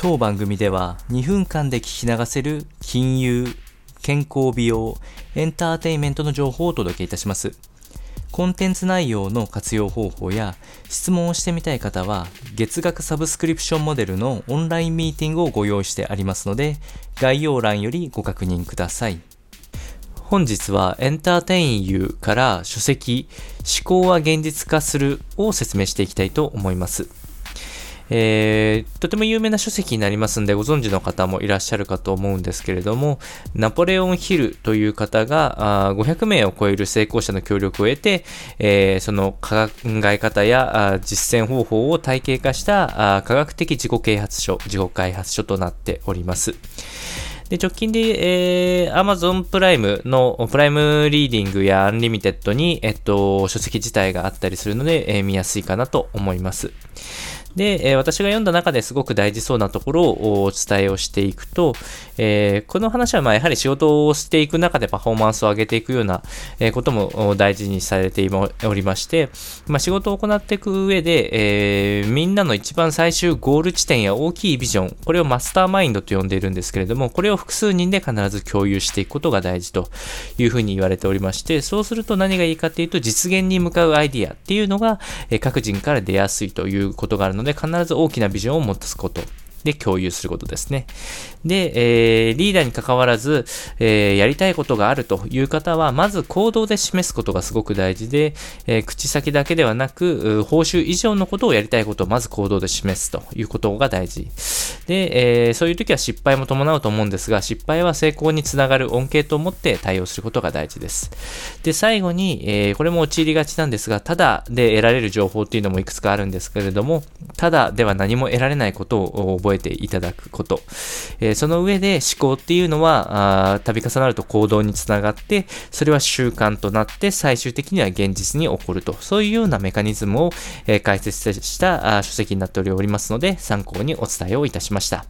当番組では2分間で聞き流せる金融、健康美容、エンターテインメントの情報をお届けいたします。コンテンツ内容の活用方法や質問をしてみたい方は月額サブスクリプションモデルのオンラインミーティングをご用意してありますので概要欄よりご確認ください。本日はエンターテインユーから書籍思考は現実化するを説明していきたいと思います。えー、とても有名な書籍になりますんで、ご存知の方もいらっしゃるかと思うんですけれども、ナポレオン・ヒルという方が500名を超える成功者の協力を得て、えー、その考え方や実践方法を体系化した科学的自己啓発書、自己開発書となっております。で、直近で、えー、Amazon プライムのプライムリーディングやアンリミテッドに、えっと、書籍自体があったりするので、えー、見やすいかなと思います。で、え、私が読んだ中ですごく大事そうなところをお伝えをしていくと、え、この話はまやはり仕事をしていく中でパフォーマンスを上げていくようなことも大事にされておりまして、ま、仕事を行っていく上で、え、みんなの一番最終ゴール地点や大きいビジョン、これをマスターマインドと呼んでいるんですけれども、これを複数人で必ず共有していくことが大事というふうに言われておりまして、そうすると何がいいかというと実現に向かうアイディアっていうのが、え各人から出やすいということがあるので、必ず大きなビジョンを持つこと。で共有することですね。で、えー、リーダーに関わらず、えー、やりたいことがあるという方は、まず行動で示すことがすごく大事で、えー、口先だけではなく、報酬以上のことをやりたいことをまず行動で示すということが大事。で、えー、そういう時は失敗も伴うと思うんですが、失敗は成功につながる恩恵と思って対応することが大事です。で、最後に、えー、これも陥りがちなんですが、ただで得られる情報っていうのもいくつかあるんですけれども、ただでは何も得られないことを覚え覚えていただくこと。えー、その上で思考っていうのは、度重なると行動につながって、それは習慣となって最終的には現実に起こると。そういうようなメカニズムを、えー、解説した書籍になっておりますので、参考にお伝えをいたしました。